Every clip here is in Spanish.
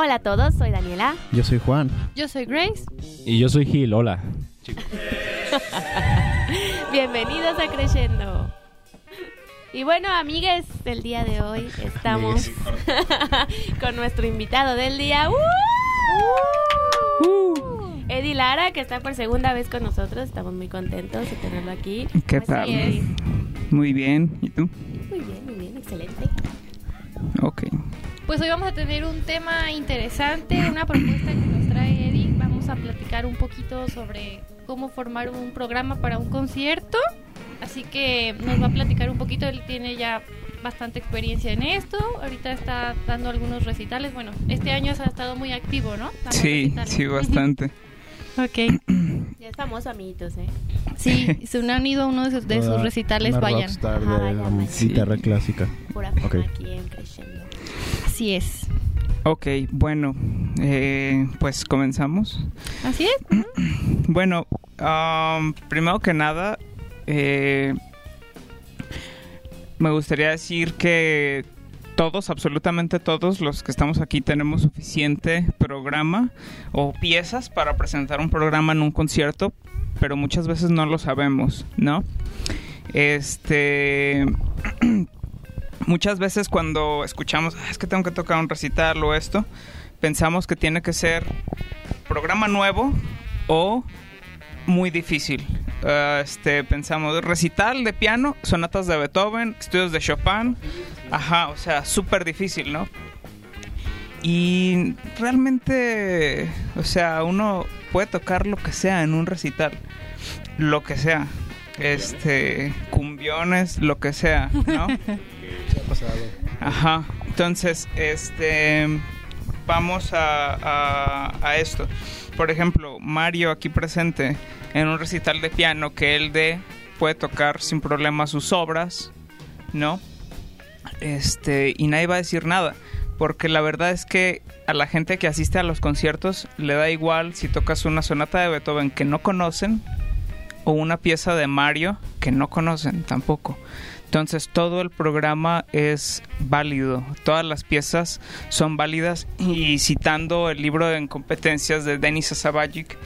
Hola a todos, soy Daniela. Yo soy Juan. Yo soy Grace. Y yo soy Gil, hola. Bienvenidos a Creyendo. Y bueno, amigues, el día de hoy estamos con nuestro invitado del día. ¡Uh! Eddie Lara, que está por segunda vez con nosotros. Estamos muy contentos de tenerlo aquí. ¿Qué ¿Cómo tal? Muy bien. ¿Y tú? Muy bien, muy bien, excelente. Ok. Pues hoy vamos a tener un tema interesante, una propuesta que nos trae Eddie. Vamos a platicar un poquito sobre cómo formar un programa para un concierto. Así que nos va a platicar un poquito. Él tiene ya bastante experiencia en esto. Ahorita está dando algunos recitales. Bueno, este año ha estado muy activo, ¿no? Dando Sí, recitales. sí, bastante. ok. Ya es famoso, amiguitos, ¿eh? Sí, se han unido a uno de sus, de sus Una- recitales. una Vayan. rockstar de Ajá, guitarra clásica. Pura fama Ok. aquí en Creyendo. Así es. Ok, bueno, eh, pues comenzamos. Así es. Bueno, um, primero que nada, eh, me gustaría decir que todos, absolutamente todos los que estamos aquí tenemos suficiente programa o piezas para presentar un programa en un concierto, pero muchas veces no lo sabemos, ¿no? Este... Muchas veces cuando escuchamos, "Ah, es que tengo que tocar un recital o esto, pensamos que tiene que ser programa nuevo o muy difícil. Ah, este, pensamos, recital de piano, sonatas de Beethoven, estudios de Chopin. Ajá, o sea, súper difícil, ¿no? Y realmente, o sea, uno puede tocar lo que sea en un recital. Lo que sea. Este, cumbiones, lo que sea, ¿no? Ajá. Entonces, este, vamos a, a, esto. Por ejemplo, Mario aquí presente en un recital de piano que él de puede tocar sin problema sus obras, ¿no? Este, y nadie va a decir nada, porque la verdad es que a la gente que asiste a los conciertos le da igual si tocas una sonata de Beethoven que no conocen o una pieza de Mario que no conocen tampoco. Entonces todo el programa es válido, todas las piezas son válidas y citando el libro de incompetencias de Denis Sabajic,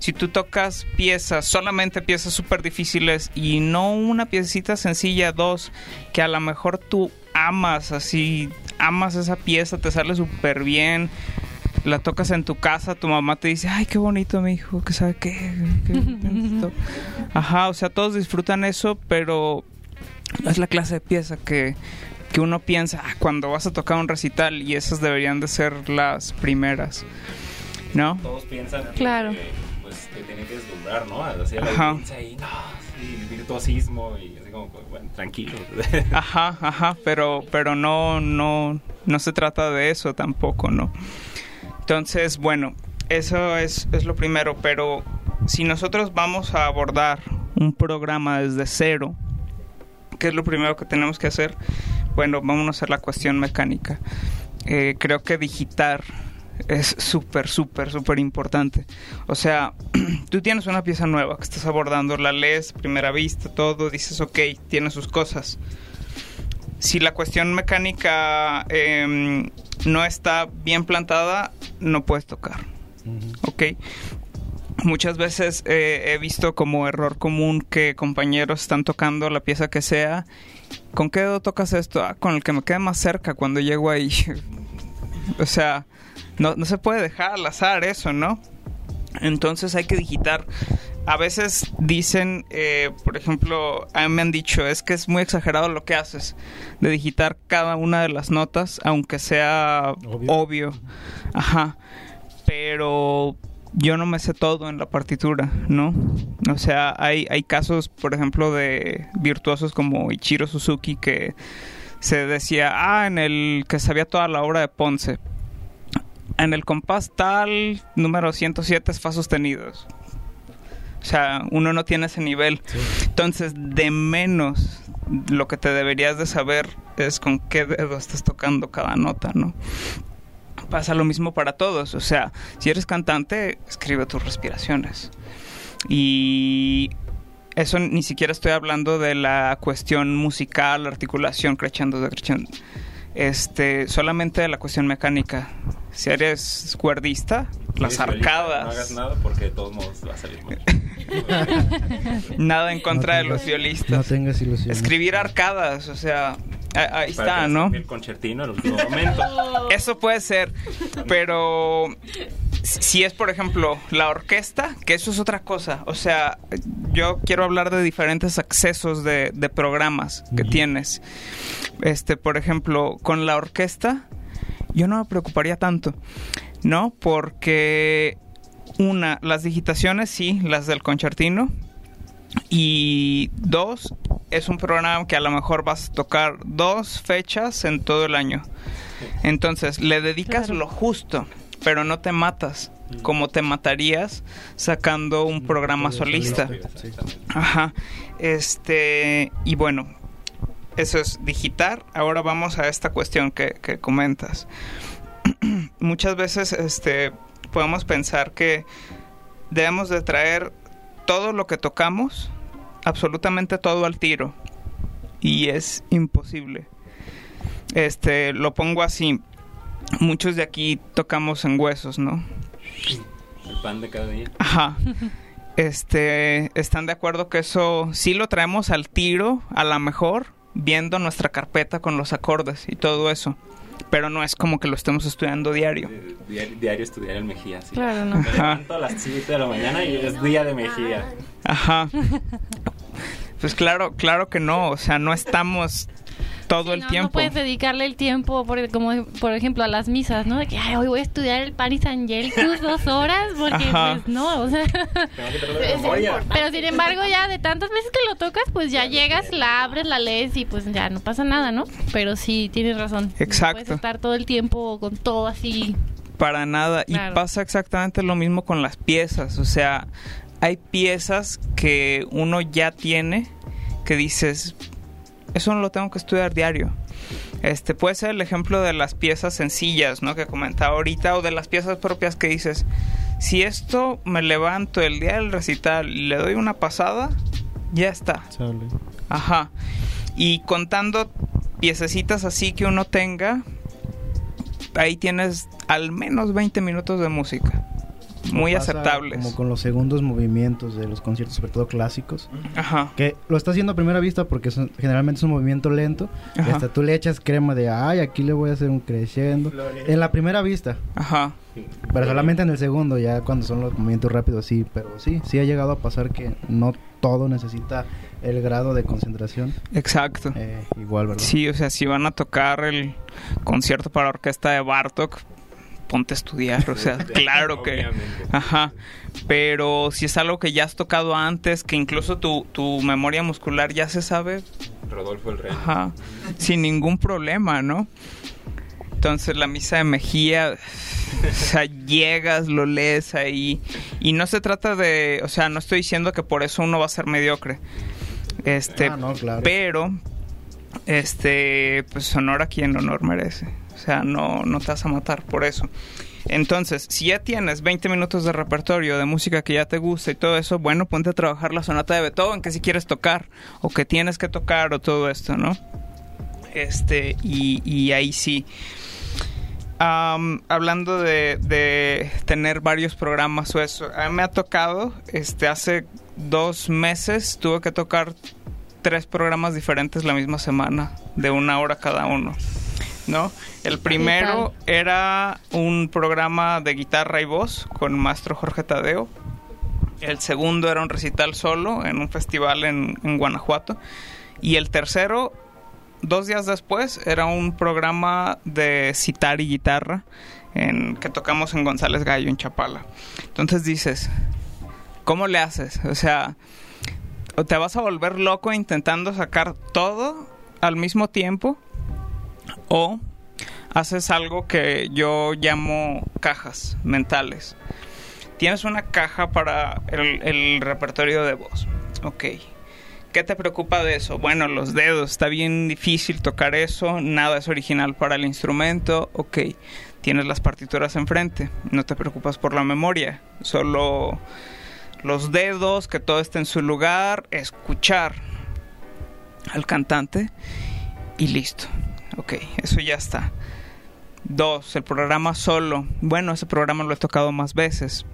si tú tocas piezas, solamente piezas súper difíciles y no una piecita sencilla, dos, que a lo mejor tú amas así, amas esa pieza, te sale súper bien, la tocas en tu casa, tu mamá te dice, ay, qué bonito mi hijo, que sabe qué, qué bonito". Ajá, o sea, todos disfrutan eso, pero no es la clase de pieza que, que uno piensa "Ah, cuando vas a tocar un recital y esas deberían de ser las primeras, ¿no? Todos piensan Claro. que pues, te tienen que deslumbrar, ¿no? Así la Ajá. audiencia ahí, no, sí, virtuosismo y así como, bueno, tranquilo. Ajá, ajá, pero, pero no, no, no se trata de eso tampoco, ¿no? Entonces, bueno, eso es, es lo primero, pero si nosotros vamos a abordar un programa desde cero, ¿qué es lo primero que tenemos que hacer? Bueno, vamos a hacer la cuestión mecánica. Eh, creo que digitar es súper, súper, súper importante. O sea, tú tienes una pieza nueva que estás abordando, la lees primera vista, todo, dices, ok, tiene sus cosas. Si la cuestión mecánica em, no está bien plantada, no puedes tocar. ¿Ok? Muchas veces eh, he visto como error común que compañeros están tocando la pieza que sea. ¿Con qué dedo tocas esto? Ah, con el que me quede más cerca cuando llego ahí. o sea, no, no se puede dejar al azar eso, ¿no? Entonces hay que digitar. A veces dicen, eh, por ejemplo, a mí me han dicho, es que es muy exagerado lo que haces, de digitar cada una de las notas, aunque sea Obvio. obvio. Ajá. Pero yo no me sé todo en la partitura, ¿no? O sea, hay, hay casos, por ejemplo, de virtuosos como Ichiro Suzuki que se decía, ah, en el que sabía toda la obra de Ponce. En el compás tal, número 107 es fa sostenidos. O sea, uno no tiene ese nivel. Entonces, de menos, lo que te deberías de saber es con qué dedo estás tocando cada nota, ¿no? Pasa lo mismo para todos. O sea, si eres cantante, escribe tus respiraciones. Y eso ni siquiera estoy hablando de la cuestión musical, articulación, crescendo, decrescendo. este, solamente la cuestión mecánica. Si eres cuerdista, las Eres violista, arcadas. No hagas nada porque de todos modos va a salir mal. Nada en contra No de los violistas. No tengas ilusiones. Escribir arcadas, o sea, ahí está, ¿no? El concertino en el último momento. Eso puede ser, pero si es, por ejemplo, la orquesta, que eso es otra cosa. O sea, yo quiero hablar de diferentes accesos de, de programas que tienes. Este, por ejemplo, con la orquesta, yo no me preocuparía tanto, ¿no? Porque, una, las digitaciones, sí, las del concertino. Y dos, es un programa que a lo mejor vas a tocar dos fechas en todo el año. Entonces, le dedicas Claro. lo justo, pero no te matas como te matarías sacando un programa solista. Ajá. Este, y bueno, eso es digitar. Ahora vamos a esta cuestión que, que comentas. Muchas veces este, podemos pensar que debemos de traer todo lo que tocamos, absolutamente todo al tiro. Y es imposible. Este, lo pongo así. Muchos de aquí tocamos en huesos, ¿no? El pan de cada día. Ajá. Este, ¿están de acuerdo que eso sí lo traemos al tiro, a la mejor, viendo nuestra carpeta con los acordes y todo eso? Pero no es como que lo estemos estudiando diario. Eh, Diario, diario estudiar el Mejía. sí. Claro, no. Me levanto a las 7 de la mañana y es día de Mejía. Ajá. Pues claro, claro que no, o sea, no estamos todo Sí, el no, tiempo. No puedes dedicarle el tiempo, por, como por ejemplo a las misas, ¿no? De que Ay, hoy voy a estudiar el Panis Angelicus dos horas, porque Ajá. pues no, o sea. Pero sin embargo, ya de tantas veces que lo tocas, pues ya llegas, la abres, la lees y pues ya no pasa nada, ¿no? Pero sí, tienes razón. Exacto. No puedes estar todo el tiempo con todo así. Para nada. Claro. Y pasa exactamente lo mismo con las piezas. O sea, hay piezas que uno ya tiene que dices, eso no lo tengo que estudiar diario. Este puede ser el ejemplo de las piezas sencillas, ¿no? Que comentaba ahorita, o de las piezas propias que dices, si esto me levanto el día del recital y le doy una pasada, ya está. Sale. Ajá. Y contando piececitas así que uno tenga, ahí tienes al menos 20 minutos de música. Muy Pasa aceptables. Como con los segundos movimientos de los conciertos, sobre todo clásicos. Ajá. Que lo está haciendo a primera vista porque son- generalmente es un movimiento lento. Y Ajá. hasta tú le echas crema de, ay, aquí le voy a hacer un creciendo. En la primera vista. Ajá. Pero solamente en el segundo, ya cuando son los movimientos rápidos, sí. Pero sí, sí ha llegado a pasar que no todo necesita el grado de concentración. Exacto. Eh, igual, ¿verdad? Sí, o sea, si van a tocar el concierto para orquesta de Bartok, ponte a estudiar, o sea, claro que... Ajá, pero si es algo que ya has tocado antes, que incluso tu, tu memoria muscular ya se sabe, Rodolfo el Rey. Ajá, sin ningún problema, ¿no? Entonces la misa de Mejía, o sea, llegas, lo lees ahí y no se trata de, o sea, no estoy diciendo que por eso uno va a ser mediocre. Este, Ah, no, claro. pero este, pues honor a quien honor merece. O sea, no no te vas a matar por eso. Entonces, si ya tienes 20 minutos de repertorio de música que ya te gusta y todo eso, bueno, ponte a trabajar la sonata de Beethoven que si quieres tocar o que tienes que tocar o todo esto, ¿no? Este, y, y ahí sí. Am, hablando de, de tener varios programas o eso, a mí me ha tocado, este, hace dos meses tuve que tocar tres programas diferentes la misma semana, de una hora cada uno. ¿No? El primero era un programa de guitarra y voz con maestro Jorge Tadeo. El segundo era un recital solo en un festival en, en Guanajuato. Y el tercero, dos días después, era un programa de citar y guitarra en, que tocamos en González Gallo, en Chapala. Entonces dices, ¿cómo le haces? O sea, te vas a volver loco intentando sacar todo al mismo tiempo o haces algo que yo llamo cajas mentales. Tienes una caja para el, repertorio de voz. Ok. ¿Qué te preocupa de eso? Bueno, los dedos. Está bien difícil tocar eso. Nada es original para el instrumento. Ok. Tienes las partituras enfrente. No te preocupas por la memoria. Solo los dedos, que todo esté en su lugar. Escuchar al cantante. Y listo. Ok, eso ya está. Dos, el programa solo. Bueno, ese programa lo he tocado más veces.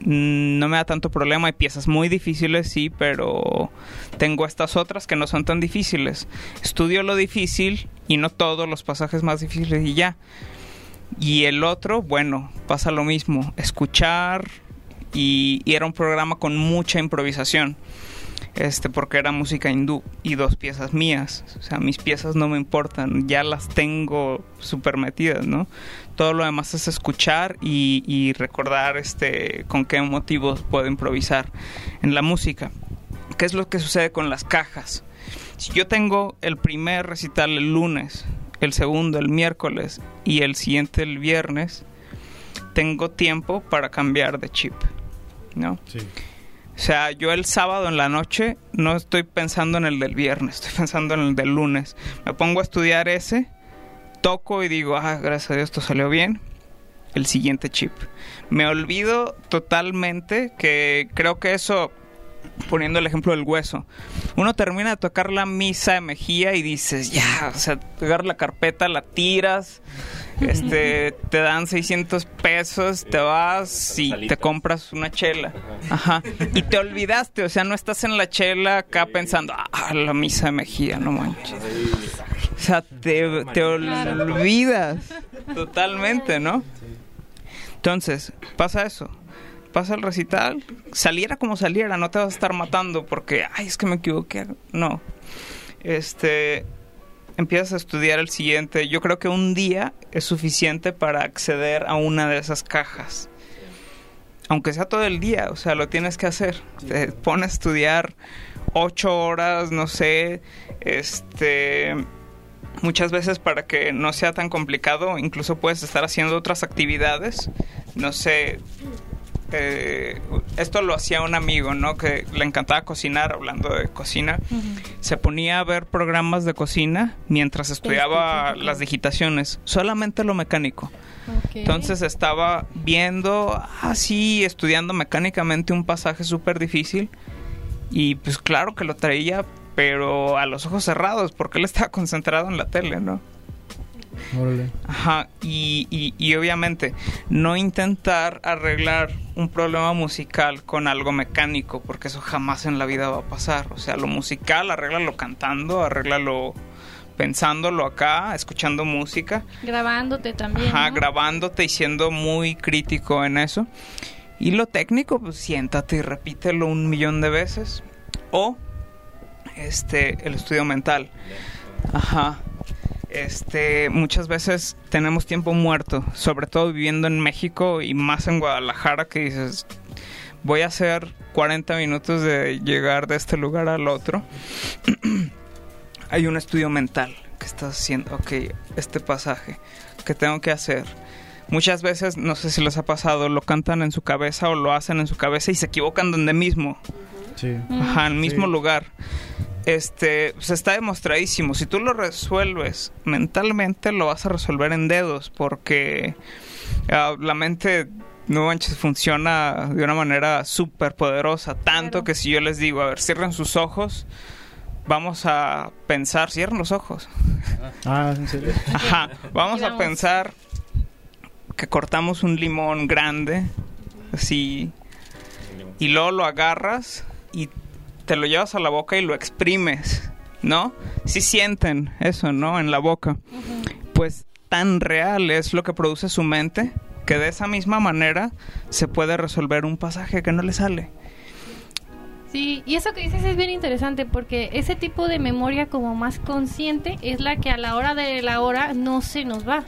Mm, No me da tanto problema. Hay piezas muy difíciles, sí, pero tengo estas otras que no son tan difíciles. Estudio lo difícil y no todos los pasajes más difíciles y ya. Y el otro, bueno, pasa lo mismo. Escuchar y, y era un programa con mucha improvisación este porque era música hindú y dos piezas mías. O sea mis piezas no me importan ya las tengo super metidas no todo lo demás es escuchar y, recordar este con qué motivos puedo improvisar en la música. Qué es lo que sucede con las cajas si yo tengo el primer recital el lunes el segundo el miércoles y el siguiente el viernes tengo tiempo para cambiar de chip no Sí. O sea, yo el sábado en la noche no estoy pensando en el del viernes, estoy pensando en el del lunes. Me pongo a estudiar ese, toco y digo, ah, gracias a Dios esto salió bien. El siguiente chip. Me olvido totalmente que creo que eso, poniendo el ejemplo del hueso, uno termina de tocar la misa de Mejía y dices, ya, o sea, pegar la carpeta, la tiras, este, te dan 600 pesos, te vas y te compras una chela. Ajá. Y te olvidaste, o sea, no estás en la chela acá pensando, ah, la misa de Mejía, no manches. O sea, te, te olvidas totalmente, ¿no? Entonces, pasa eso. Pasa el recital, saliera como saliera, no te vas a estar matando porque, ay, es que me equivoqué. No. Este, empiezas a estudiar el siguiente. Yo creo que un día es suficiente para acceder a una de esas cajas. Aunque sea todo el día, o sea, lo tienes que hacer. Te pones a estudiar ocho horas, no sé, este, muchas veces para que no sea tan complicado, incluso puedes estar haciendo otras actividades, no sé. Eh, esto lo hacía un amigo, ¿no? Que le encantaba cocinar, hablando de cocina. Se ponía a ver programas de cocina mientras estudiaba las digitaciones, solamente lo mecánico. Entonces estaba viendo, así, estudiando mecánicamente un pasaje súper difícil. Y pues claro que lo traía, pero a los ojos cerrados, porque él estaba concentrado en la tele, ¿no? Órale. Ajá, y, y, y obviamente no intentar arreglar un problema musical con algo mecánico, porque eso jamás en la vida va a pasar. O sea, lo musical, arréglalo cantando, arréglalo pensándolo acá, escuchando música. Grabándote también. Ajá, ¿no? grabándote y siendo muy crítico en eso. Y lo técnico, pues siéntate y repítelo un millón de veces. O este el estudio mental. Ajá. Este, muchas veces tenemos tiempo muerto, sobre todo viviendo en México y más en Guadalajara que dices, voy a hacer 40 minutos de llegar de este lugar al otro. Hay un estudio mental que estás haciendo, ok, este pasaje que tengo que hacer. Muchas veces, no sé si les ha pasado, lo cantan en su cabeza o lo hacen en su cabeza y se equivocan donde mismo. Sí. Ajá, en el mismo Sí. lugar. Este, pues está demostradísimo. Si tú lo resuelves mentalmente, lo vas a resolver en dedos, porque ah, la mente, no manches, funciona de una manera súper poderosa. Tanto Claro. que si yo les digo, a ver, cierren sus ojos, vamos a pensar, cierren los ojos. Ah, ¿en serio? Ajá, vamos a pensar que cortamos un limón grande, así, y luego lo agarras y te lo llevas a la boca y lo exprimes, ¿no? Si sienten eso, ¿no? En la boca. Pues tan real es lo que produce su mente que de esa misma manera se puede resolver un pasaje que no le sale. Sí, y eso que dices es bien interesante porque ese tipo de memoria como más consciente es la que a la hora de la hora no se nos va.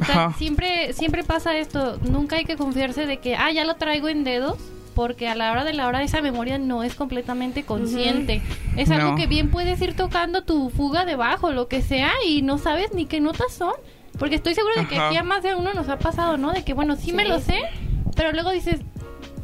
O sea, Ajá. siempre, siempre pasa esto, nunca hay que confiarse de que, ah, ya lo traigo en dedos, porque a la hora de la hora esa memoria no es completamente consciente. Es algo No. que bien puedes ir tocando tu fuga de bajo, lo que sea, y no sabes ni qué notas son. Porque estoy segura de que Ajá. aquí a más de uno nos ha pasado, ¿no? De que, bueno, sí, me lo sé, pero luego dices,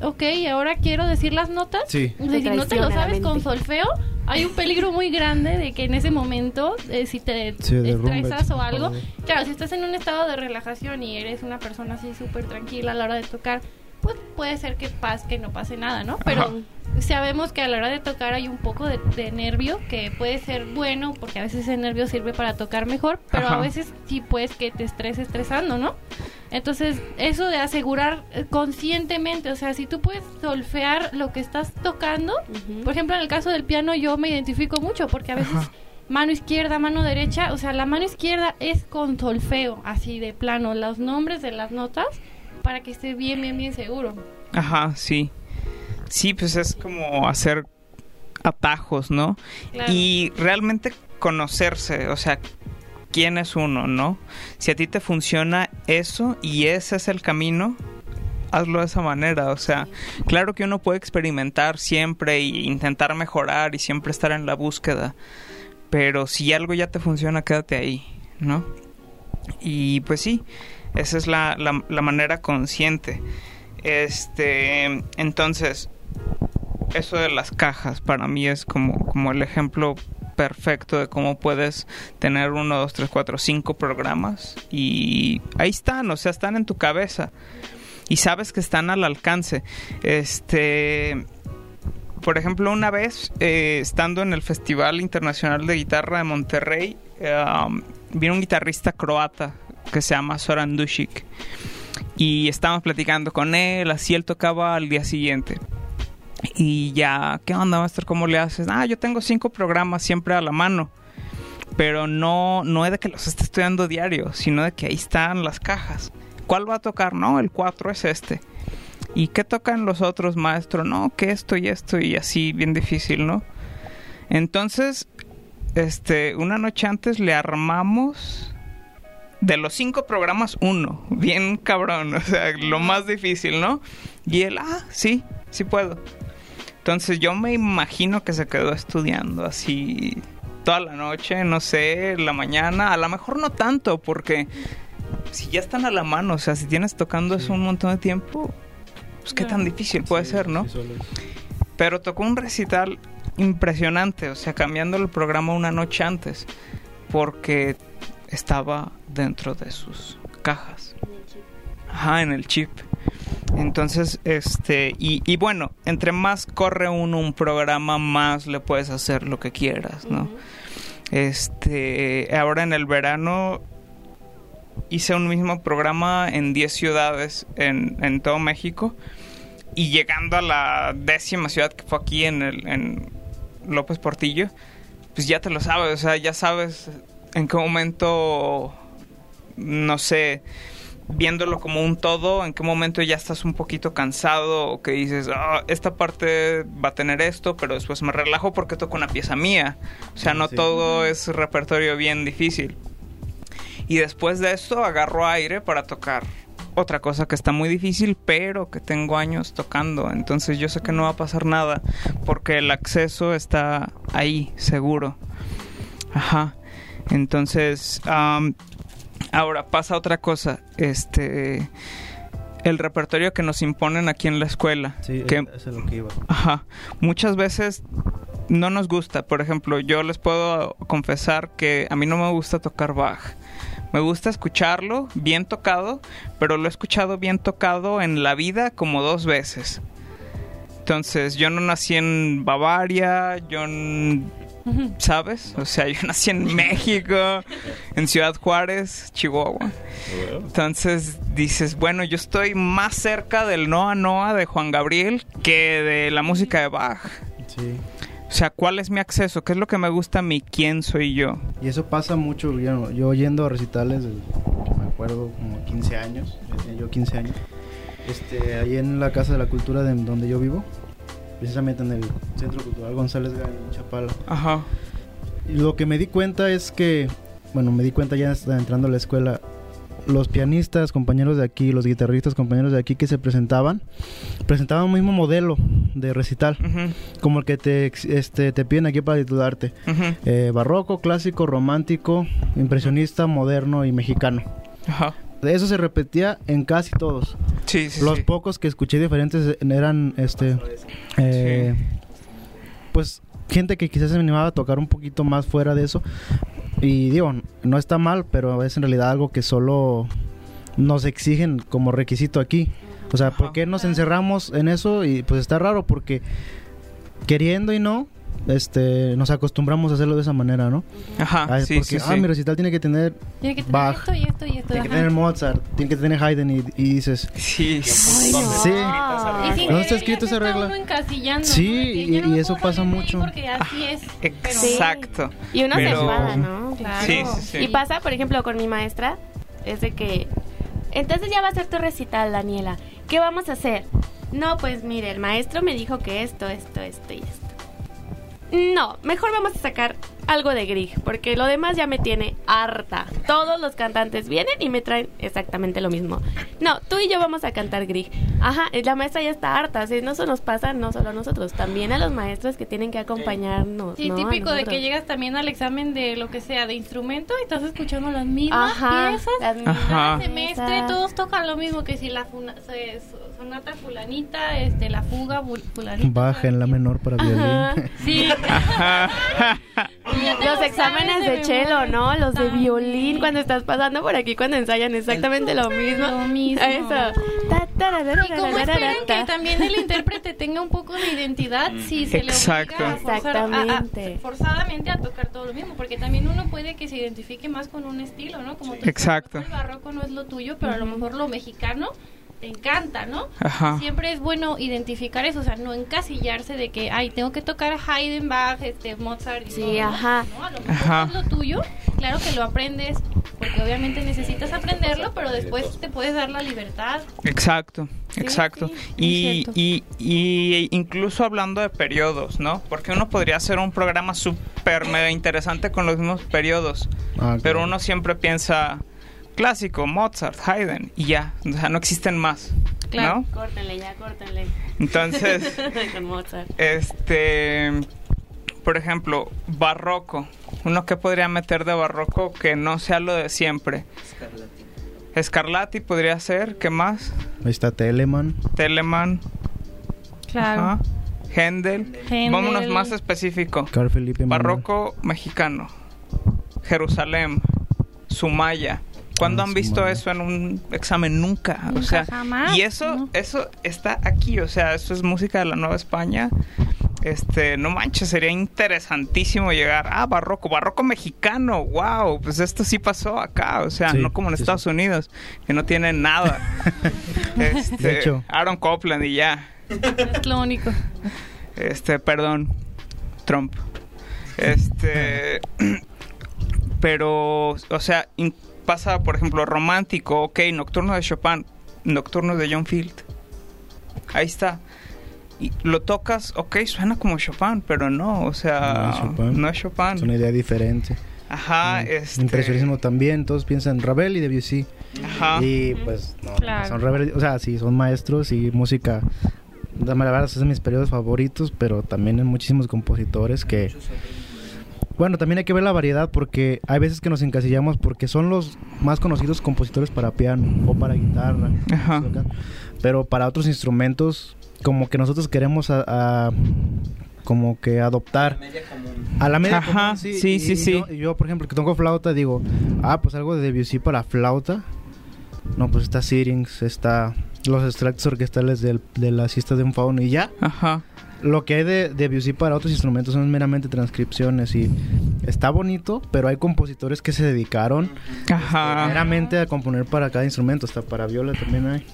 ok, ahora quiero decir las notas. Sí. O sea, si no te lo sabes con solfeo, hay un peligro muy grande de que en ese momento, eh, si te Sí, estresas o algo, claro, si estás en un estado de relajación y eres una persona así súper tranquila a la hora de tocar, pues puede ser que pase, que no pase nada, ¿no? Pero sabemos que a la hora de tocar hay un poco de, nervio que puede ser bueno porque a veces ese nervio sirve para tocar mejor, pero a veces sí puedes que te estés estresando, ¿no? Entonces, eso de asegurar conscientemente, o sea, si tú puedes solfear lo que estás tocando, por ejemplo, en el caso del piano yo me identifico mucho porque a veces mano izquierda, mano derecha, o sea, la mano izquierda es con solfeo, así de plano, los nombres de las notas para que esté bien, bien, bien seguro. Ajá, sí. Sí, pues es como hacer atajos, ¿no? Y realmente conocerse, o sea, quién es uno, ¿no? Si a ti te funciona eso y ese es el camino, hazlo de esa manera. O sea, claro que uno puede experimentar siempre e intentar mejorar y siempre estar en la búsqueda. Pero si algo ya te funciona, quédate ahí, ¿no? Y pues sí, esa es la, la manera consciente. Este, entonces, eso de las cajas para mí es como, como el ejemplo perfecto de cómo puedes tener uno, dos, tres, cuatro, cinco programas y ahí están, o sea, están en tu cabeza y sabes que están al alcance. Este, por ejemplo, una vez eh, estando en el Festival Internacional de Guitarra de Monterrey, um, vino un guitarrista croata que se llama Soran y estábamos platicando con él, así él tocaba al día siguiente. Y ya, ¿qué onda, maestro? ¿Cómo le haces? Ah, yo tengo cinco programas siempre a la mano. Pero no, no es de que los esté estudiando diario, sino de que ahí están las cajas. ¿Cuál va a tocar? No, el 4 es este. ¿Y qué tocan los otros, maestro? No, que esto y esto y así, bien difícil, ¿no? Entonces, este, una noche antes le armamos de los cinco programas uno, bien cabrón, o sea, lo más difícil, ¿no? Y él, ah, sí, sí puedo. Entonces yo me imagino que se quedó estudiando así toda la noche, no sé, la mañana, a lo mejor no tanto, porque si ya están a la mano, o sea, si tienes tocando eso un montón de tiempo, pues qué tan difícil puede ser, ¿no? Pero tocó un recital impresionante, o sea, cambiando el programa una noche antes, porque estaba dentro de sus cajas. Ajá, en el chip. Entonces, este, y, bueno, entre más corre uno un programa, más le puedes hacer lo que quieras, ¿no? Este, ahora en el verano hice un mismo programa en 10 ciudades en, en, todo México y llegando a la décima ciudad que fue aquí en, el, en López Portillo, pues ya te lo sabes, o sea, ya sabes en qué momento, no sé, viéndolo como un todo, en qué momento ya estás un poquito cansado o que dices, ah, esta parte va a tener esto, pero después me relajo porque toco una pieza mía. O sea, no todo es repertorio bien difícil. Y después de esto agarro aire para tocar otra cosa que está muy difícil, pero que tengo años tocando. Entonces yo sé que no va a pasar nada porque el acceso está ahí, seguro. Ajá. Entonces, Ahora pasa otra cosa, este el repertorio que nos imponen aquí en la escuela. Sí, que, es lo que iba. Ajá. Muchas veces no nos gusta. Por ejemplo, yo les puedo confesar que a mí no me gusta tocar Bach. Me gusta escucharlo bien tocado, pero lo he escuchado bien tocado en la vida como dos veces. Entonces, yo no nací en Bavaria, yo ¿sabes? O sea, yo nací en México, en Ciudad Juárez, Chihuahua. Entonces dices, bueno, yo estoy más cerca del Noa Noa de Juan Gabriel que de la música de Bach. Sí. O sea, ¿cuál es mi acceso? ¿Qué es lo que me gusta a mí? ¿Quién soy yo? Y eso pasa mucho, yo, yo yendo a recitales, me acuerdo, como 15 años, yo 15 años, este, ahí en la Casa de la Cultura de donde yo vivo, precisamente en el Centro Cultural González Gay en Chapala. Ajá. Y lo que me di cuenta es que, bueno, me di cuenta ya entrando a la escuela, los pianistas, compañeros de aquí, los guitarristas, compañeros de aquí que se presentaban, presentaban un mismo modelo de recital, como el que te, este, te piden aquí para titularte. Eh, barroco, clásico, romántico, impresionista, moderno y mexicano. Ajá. Eso se repetía en casi todos. Sí, sí, Los pocos que escuché diferentes eran, este, eh, pues gente que quizás se animaba a tocar un poquito más fuera de eso. Y digo, no está mal, pero es en realidad algo que solo nos exigen como requisito aquí. O sea, ¿por qué nos encerramos en eso? Y pues está raro porque queriendo y no, este, nos acostumbramos a hacerlo de esa manera, ¿no? Ajá, Ah, sí, porque, sí, ah, sí. mi recital tiene que tener, Tiene que tener Bach. esto y esto y esto. tiene que ajá. tener Mozart, tiene que tener Haydn y, y dices, Sí, Ay, no. Sí. Y sin ¿Dónde está querer escrito ya esa se regla? uno encasillando, Sí, ¿no? De que y- yo no me y eso puedo pasa ahí mucho. Porque así es. pero- exacto. Y uno se Pero- enfada, ¿no? Claro. Sí, sí, sí. Y pasa, por ejemplo, con mi maestra, es de que, entonces ya va a ser tu recital, Daniela. ¿Qué vamos a hacer? No, pues mire, el maestro me dijo que esto, esto, esto y esto. No, mejor vamos a sacar algo de Grieg, porque lo demás ya me tiene harta. Todos los cantantes vienen y me traen exactamente lo mismo. No, tú y yo vamos a cantar Grieg. Ajá, la maestra ya está harta. Así no se nos pasa no solo a nosotros, también a los maestros que tienen que acompañarnos. Sí, típico de que llegas también al examen de lo que sea, de instrumento y estás escuchando las mismas Ajá, piezas. las mismas Ajá. Cada semestre todos tocan lo mismo que si la funa- se- sonata fulanita, este, la fuga fulanita. baja en la menor para violín. Sí. Los lo exámenes de cello, ¿no? Los de violín cuando estás pasando por aquí cuando ensayan exactamente lo mismo. Lo mismo. Eso. Y como tararara, esperan que ta. también el intérprete tenga un poco de identidad, si se Exacto. le obliga a forzar- a- a- Exactamente. forzadamente a tocar todo lo mismo, porque también uno puede que se identifique más con un estilo, ¿no? Como tú Exacto. El barroco no es lo tuyo, pero a lo mejor lo mexicano encanta, ¿no? Ajá. Siempre es bueno identificar eso, o sea, no encasillarse de que, ay, tengo que tocar Haydn, Bach, este, Mozart. y Sí, todo, ajá. No, a lo mejor Ajá. es lo tuyo, claro que lo aprendes, porque obviamente necesitas aprenderlo, pero después te puedes dar la libertad. Exacto, exacto. sí, y, y, y incluso hablando de periodos, ¿no? Porque uno podría hacer un programa súper mega interesante con los mismos periodos, Ah, pero uno siempre piensa clásico, Mozart, Haydn, y ya, o sea, no existen más, Claro. ¿no? Córtenle ya, córtenle. Entonces, Con Mozart. este, por ejemplo, barroco, uno que podría meter de barroco que no sea lo de siempre. Scarlatti podría ser, ¿qué más? Ahí está Telemann. Telemann. Ajá. Händel. Händel. Vámonos más específico. Carl Felipe. Barroco mexicano. Jerusalén. Sumaya. ¿Cuándo Ah, han visto eso en un examen? Nunca. o Nunca, sea, jamás, y eso, ¿no? eso está aquí. O sea, eso es música de la Nueva España. Este, no manches, sería interesantísimo llegar. Ah, barroco, barroco mexicano. Wow, pues esto sí pasó acá. O sea, Sí, no como en sí, Estados sí. Unidos, que no tienen nada. este, De hecho. Aaron Copland y ya. Es lo único. Este, perdón, Trump. Este, pero, o sea, in- pasa, por ejemplo, romántico, ok, nocturno de Chopin, nocturno de John Field. Ahí está. Y lo tocas, ok, suena como Chopin, pero no, o sea, No es Chopin. no es Chopin. Es una idea diferente. Ajá, este. Impresionismo también, todos piensan Ravel y Debussy. Ajá. Y pues no, Claro. son Ravel, o sea, sí, son maestros y música. La verdad, es de mis periodos favoritos, pero también hay muchísimos compositores que. Bueno, también hay que ver la variedad porque hay veces que nos encasillamos porque son los más conocidos compositores para piano o para guitarra. Ajá. Pero para otros instrumentos, como que nosotros queremos a, a- como que adoptar a la media Ajá, común, sí, y- sí, y sí. Yo, por ejemplo, que toco flauta, digo, ah, pues algo de Debussy para flauta. No, pues está Syrinx, está los extractos orquestales del- de la siesta de un fauno y ya. Ajá. Lo que hay de, de Debussy para otros instrumentos son meramente transcripciones y está bonito, pero hay compositores que se dedicaron Ajá. meramente a componer para cada instrumento, hasta para viola también hay.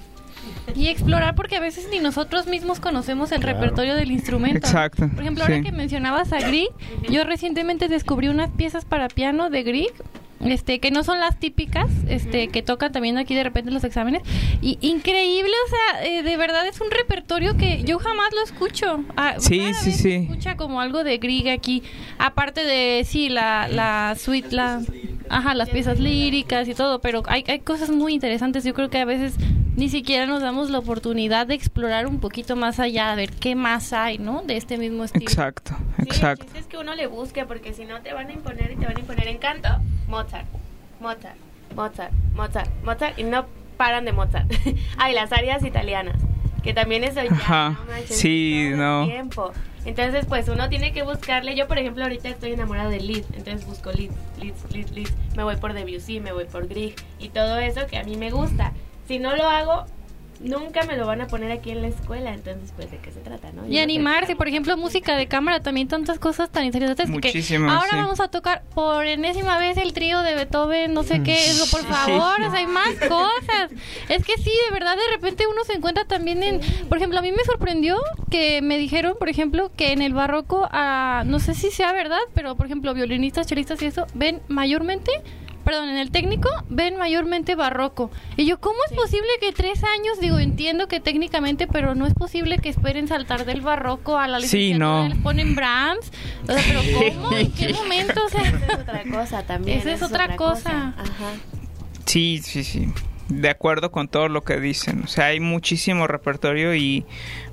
Y explorar porque a veces ni nosotros mismos conocemos el Claro. repertorio del instrumento. Exacto. Por ejemplo, sí. ahora que mencionabas a Grieg, yo recientemente descubrí unas piezas para piano de Grieg, este, que no son las típicas, este, que tocan también aquí de repente en los exámenes. Y increíble, o sea, eh, de verdad es un repertorio que yo jamás lo escucho. Ah, Sí, sí, sí. escucha como algo de Grieg aquí, aparte de, sí, la, la suite, la, ajá, las piezas líricas y todo, pero hay, hay cosas muy interesantes. Yo creo que a veces ni siquiera nos damos la oportunidad de explorar un poquito más allá, a ver qué más hay, ¿no? De este mismo estilo. Exacto, Sí, exacto. el chiste es que uno le busque, porque si no te van a imponer y te van a imponer en canto, Mozart, Mozart, Mozart, Mozart, Mozart, y no paran de Mozart. Hay las áreas italianas, que también eso ya, Ajá, no manches, sí, no. el tiempo. Entonces, pues uno tiene que buscarle. Yo, por ejemplo, ahorita estoy enamorada de Lied, entonces busco Lied, Lied, Lied, Lied. Me voy por Debussy, me voy por Grieg y todo eso que a mí me gusta. Si no lo hago, nunca me lo van a poner aquí en la escuela, entonces pues de qué se trata, ¿no? Yo Y animarse, por ejemplo, música de cámara, también tantas cosas tan interesantes. que Muchísimas, ahora sí. vamos a tocar por enésima vez el trío de Beethoven, no sé qué, eso, por favor, o sea, hay más cosas. Es que sí, de verdad, de repente uno se encuentra también en... Por ejemplo, a mí me sorprendió que me dijeron, por ejemplo, que en el barroco, ah, no sé si sea verdad, pero por ejemplo, violinistas, chelistas y eso, ven mayormente... Perdón, en el técnico ven mayormente barroco. Y yo, ¿cómo es posible que tres años, digo, entiendo que técnicamente, pero no es posible que esperen saltar del barroco a la Sí, licenciatura, no. les ponen Brahms? O sea, pero ¿cómo? ¿En qué momento? O sea, Esa es otra cosa también. Esa es otra cosa. Ajá. Sí, sí, sí. De acuerdo con todo lo que dicen. O sea, hay muchísimo repertorio y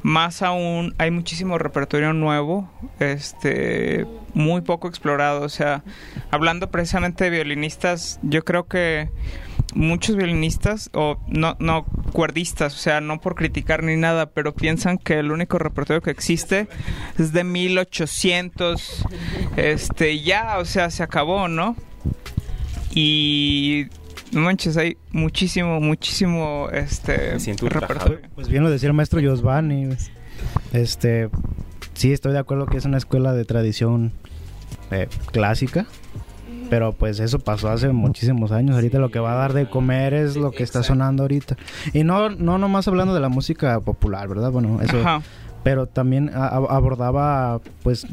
más aún hay muchísimo repertorio nuevo, este, muy poco explorado. O sea, hablando precisamente de violinistas, yo creo que muchos violinistas o no no cuerdistas, o sea, no por criticar ni nada, pero piensan que el único repertorio que existe es de 1800 este ya, o sea, se acabó, ¿no? Y no manches, hay muchísimo, muchísimo este repertorio. Pues bien lo decía el maestro Giovanni. Este, sí, estoy de acuerdo que es una escuela de tradición eh, clásica. Pero pues eso pasó hace muchísimos años. Ahorita lo que va a dar de comer es lo que está sonando ahorita. Y no, no nomás hablando de la música popular, ¿verdad? Bueno, eso. Ajá. Pero también a- a- abordaba pues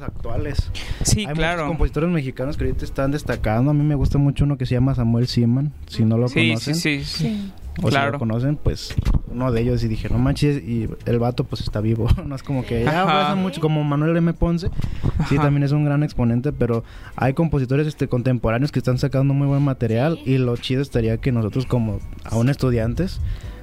compositores actuales. Sí, Hay muchos claro. compositores mexicanos que ahorita están destacando. A mí me gusta mucho uno que se llama Samuel Siman. Si no lo Sí, sí, conocen. sí, sí. O si lo conocen, pues uno de ellos y dije, no manches, y el vato pues está vivo. no es como que ya fue hace mucho, como Manuel M. Ponce. Sí, también es un gran exponente, pero hay compositores este contemporáneos que están sacando muy buen material y lo chido estaría que nosotros como aún estudiantes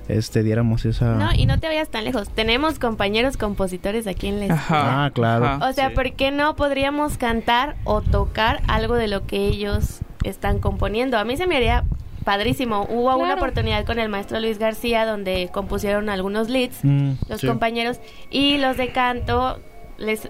este diéramos esa No, y no te vayas tan lejos. Tenemos compañeros compositores aquí en la escuela. Ajá. Ah, claro. Ajá. O sea, Sí. ¿por qué no podríamos cantar o tocar algo de lo que ellos están componiendo? A mí se me haría padrísimo. Hubo una Claro. oportunidad con el maestro Luis García donde compusieron algunos leads, Mm, los sí. compañeros, y los de canto les...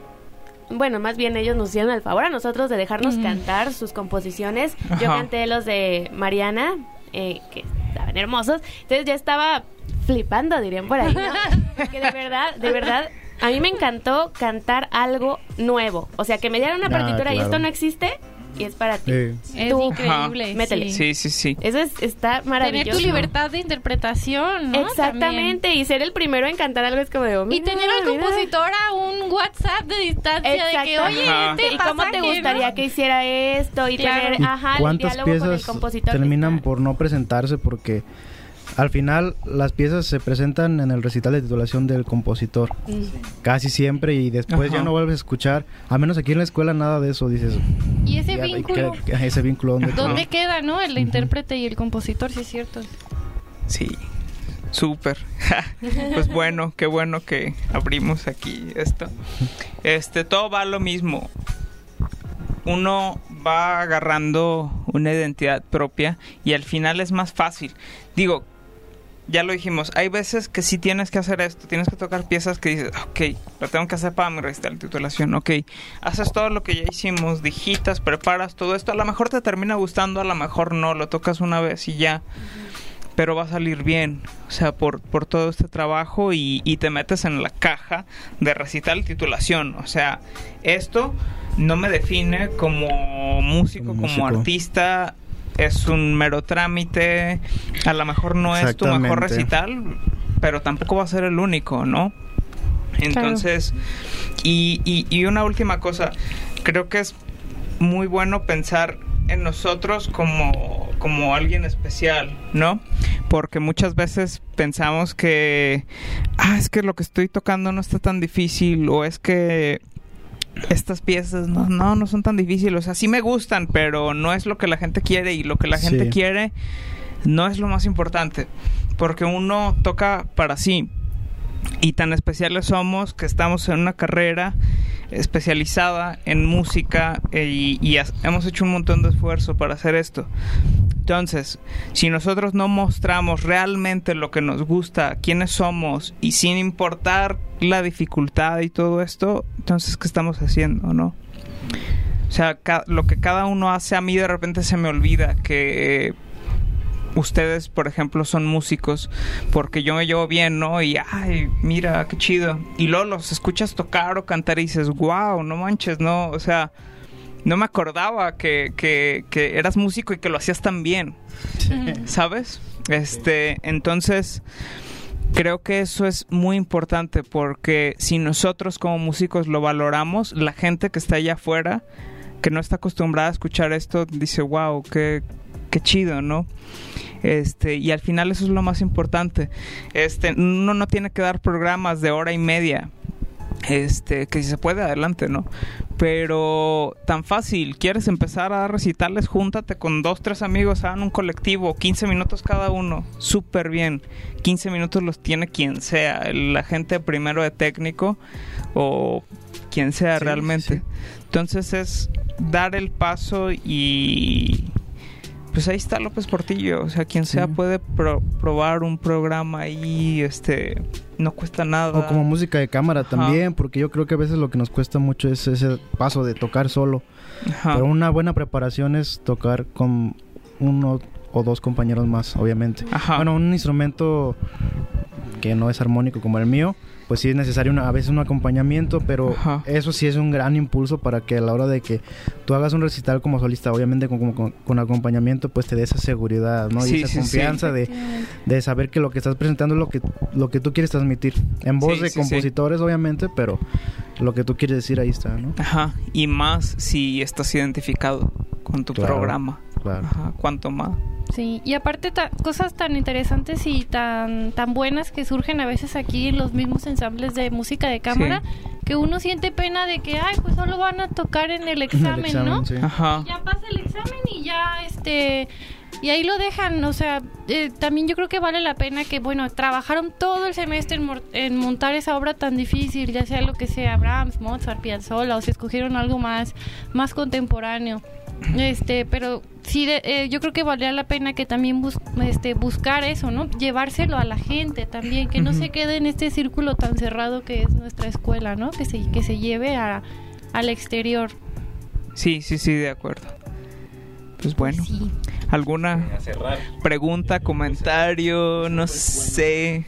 Bueno, más bien ellos nos hicieron el favor a nosotros de dejarnos Ujú. cantar sus composiciones. Yo Ajá. canté los de Mariana, eh, que estaban hermosos. Entonces ya estaba flipando, dirían por ahí, ¿no? que de verdad, de verdad, a mí me encantó cantar algo nuevo. O sea, que me dieran una Ah, partitura y esto no existe y es para ti. Sí. es Tú. increíble. Ajá. Métele. Sí, sí, sí. Eso es, está Tener maravilloso. tu libertad de interpretación, ¿no? Exactamente, y ser el primero en cantar algo es como de... oh, También. Y mira, tener al mira. compositor a un WhatsApp de distancia de que, oye, este ¿Y cómo te gustaría ¿no? que hiciera esto? Y Claro. tener, ¿Y ajá, el cuántas diálogo con el piezas compositor. terminan por no presentarse porque al final las piezas se presentan en el recital de titulación del compositor casi siempre y después Ajá. ya no vuelves a escuchar a menos aquí en la escuela nada de eso dices Y ese ya, vínculo, ese ¿dónde queda, no? El intérprete y el compositor, sí es cierto. Sí. Súper. pues bueno, qué bueno que abrimos aquí esto. Este, todo va a lo mismo. Uno va agarrando una identidad propia y al final es más fácil. Digo, ya lo dijimos, hay veces que sí tienes que hacer esto, tienes que tocar piezas que dices, ok, lo tengo que hacer para mi recital de titulación, ok, haces todo lo que ya hicimos, digitas, preparas todo esto, a lo mejor te termina gustando, a lo mejor no, lo tocas una vez y ya, pero va a salir bien, o sea, por, por todo este trabajo y, y te metes en la caja de recital titulación, o sea, esto no me define como músico, Como como, músico. artista, es un mero trámite, a lo mejor no es tu mejor recital, pero tampoco va a ser el único, ¿no? Entonces, y, y, y una última cosa, creo que es muy bueno pensar en nosotros como, como alguien especial, ¿no? Porque muchas veces pensamos que, ah, es que lo que estoy tocando no está tan difícil, o es que estas piezas no, no, no son tan difíciles, o sea, sí me gustan, pero no es lo que la gente quiere y lo que la gente Sí. quiere no es lo más importante, porque uno toca para sí. Y tan especiales somos que estamos en una carrera especializada en música eh, y, hemos hecho un montón de esfuerzo para hacer esto. Entonces, si nosotros no mostramos realmente lo que nos gusta, quiénes somos y sin importar la dificultad y todo esto, entonces, ¿qué estamos haciendo, no? O sea, lo que cada uno hace a mí de repente se me olvida que ustedes, por ejemplo, son músicos, porque yo me llevo bien, ¿no? Y, ay, mira, qué chido. Y luego los escuchas tocar o cantar y dices, wow, no manches, no, o sea, no me acordaba que, que, que eras músico y que lo hacías tan bien, ¿sabes? Este, entonces, creo que eso es muy importante porque si nosotros como músicos lo valoramos, la gente que está allá afuera, que no está acostumbrada a escuchar esto, dice, wow, qué, qué chido, ¿no? Este, y al final eso es lo más importante. Este, uno no tiene que dar programas de hora y media. Este, que si se puede, adelante, ¿no? Pero tan fácil, quieres empezar a recitarles, júntate con dos, tres amigos, hagan un colectivo, 15 minutos cada uno, súper bien. 15 minutos los tiene quien sea, la gente primero de técnico o quien sea Sí, realmente. sí. Entonces es dar el paso y pues ahí está López Portillo, o sea, quien sea Sí. puede pro- probar un programa ahí, este, no cuesta nada. O como música de cámara Ajá. también, porque yo creo que a veces lo que nos cuesta mucho es ese paso de tocar solo. Ajá. Pero una buena preparación es tocar con uno o dos compañeros más, obviamente. Ajá. Bueno, un instrumento que no es armónico como el mío, pues sí es necesario una- a veces un acompañamiento, pero Ajá. eso sí es un gran impulso para que a la hora de que tú hagas un recital como solista, obviamente con, con- con acompañamiento, pues te dé esa seguridad, ¿no? Sí, y esa sí, sí. confianza de, de saber que lo que estás presentando es lo que, lo que tú quieres transmitir. En voz Sí, de sí, sí. compositores, obviamente, pero lo que tú quieres decir ahí está, ¿no? Ajá, y más si estás identificado con tu Claro. programa. Claro. Ajá, cuanto más. Sí, y aparte ta- cosas tan interesantes y tan tan buenas que surgen a veces aquí en los mismos ensambles de música de cámara que uno siente pena de que ay pues solo van a tocar en el examen, El ¿no? sí. Ajá. Ya pasa el examen y ya este y ahí lo dejan, o sea, eh, también yo creo que vale la pena que, bueno, trabajaron todo el semestre en montar esa obra tan difícil, ya sea lo que sea, Brahms, Mozart, Piazzolla, o si escogieron algo más, más contemporáneo. Este, pero sí, de- eh, yo creo que valdría la pena que también bus- este, buscar eso, ¿no? Llevárselo a la gente también, que no se quede en este círculo tan cerrado que es nuestra escuela, ¿no? Que se, que se lleve a, al exterior. Sí, sí, sí, de acuerdo. Pues bueno, Sí. ¿alguna pregunta, comentario? No sé.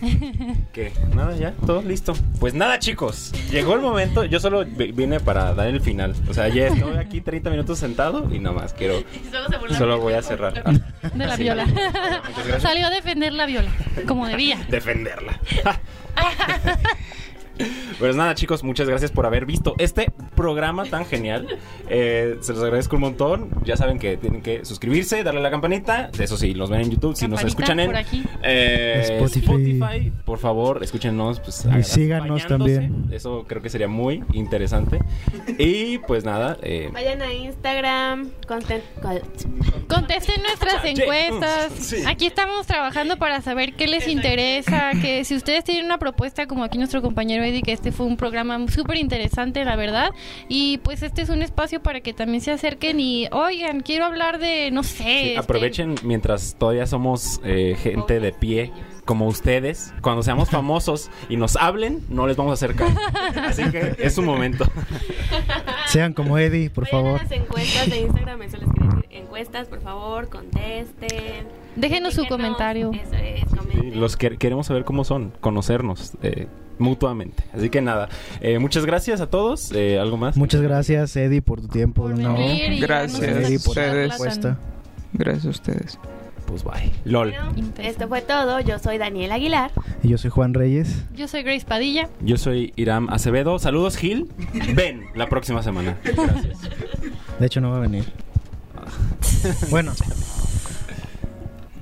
¿Qué? Nada, ya, todo listo. Pues nada, chicos. Llegó el momento. Yo solo vi- vine para dar el final. O sea, ya estoy aquí 30 minutos sentado y nada más quiero. Solo voy a cerrar. De la Sí. viola. Muchas gracias. Salió a defender la viola, como debía. defenderla. Pues nada, chicos, muchas gracias por haber visto este programa tan genial. Eh, se los agradezco un montón. Ya saben que tienen que suscribirse, darle a la campanita. Eso sí, los ven en YouTube. Si nos escuchan en por aquí. eh, Spotify. Spotify. por favor, escúchenos. Pues, Y síganos también. Eso creo que sería muy interesante. Y pues nada, eh, Vayan a Instagram, content, Contesten nuestras encuestas. Sí. Aquí estamos trabajando para saber qué les interesa. Que si ustedes tienen una propuesta, como aquí nuestro compañero Eddie, que este fue un programa súper interesante, la verdad. Y pues este es un espacio para que también se acerquen y, oigan, quiero hablar de, no sé. Sí, este, aprovechen mientras todavía somos eh, gente de pie como ustedes. Cuando seamos famosos y nos hablen, no les vamos a acercar. Así que es un momento. Sean como Eddie, por Vayan a favor. las encuestas de Instagram, eso les quería decir. Encuestas, por favor, contesten. Déjenos su comentario. Eso es, Sí, los que queremos saber cómo son, conocernos eh, mutuamente. Así que nada, eh, muchas gracias a todos. Eh, ¿Algo más? Muchas gracias, Eddie, por tu tiempo. por ¿no? Gracias, Eddie, por ustedes. tan Gracias a ustedes. Pues bye. LOL. Bueno, esto fue todo. Yo soy Daniel Aguilar. Y yo soy Juan Reyes. Yo soy Grace Padilla. Yo soy Iram Acevedo. Saludos, Gil. Ven la próxima semana. Gracias. De hecho, no va a venir. Bueno,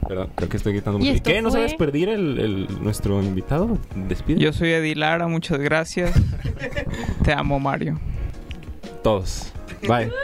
Perdón, creo que estoy gritando Y mucho. esto ¿Qué? ¿No fue- sabes perder el, el- nuestro invitado? Despide. Yo soy Eddie Lara, muchas gracias. Te amo, Mario. Todos. Bye.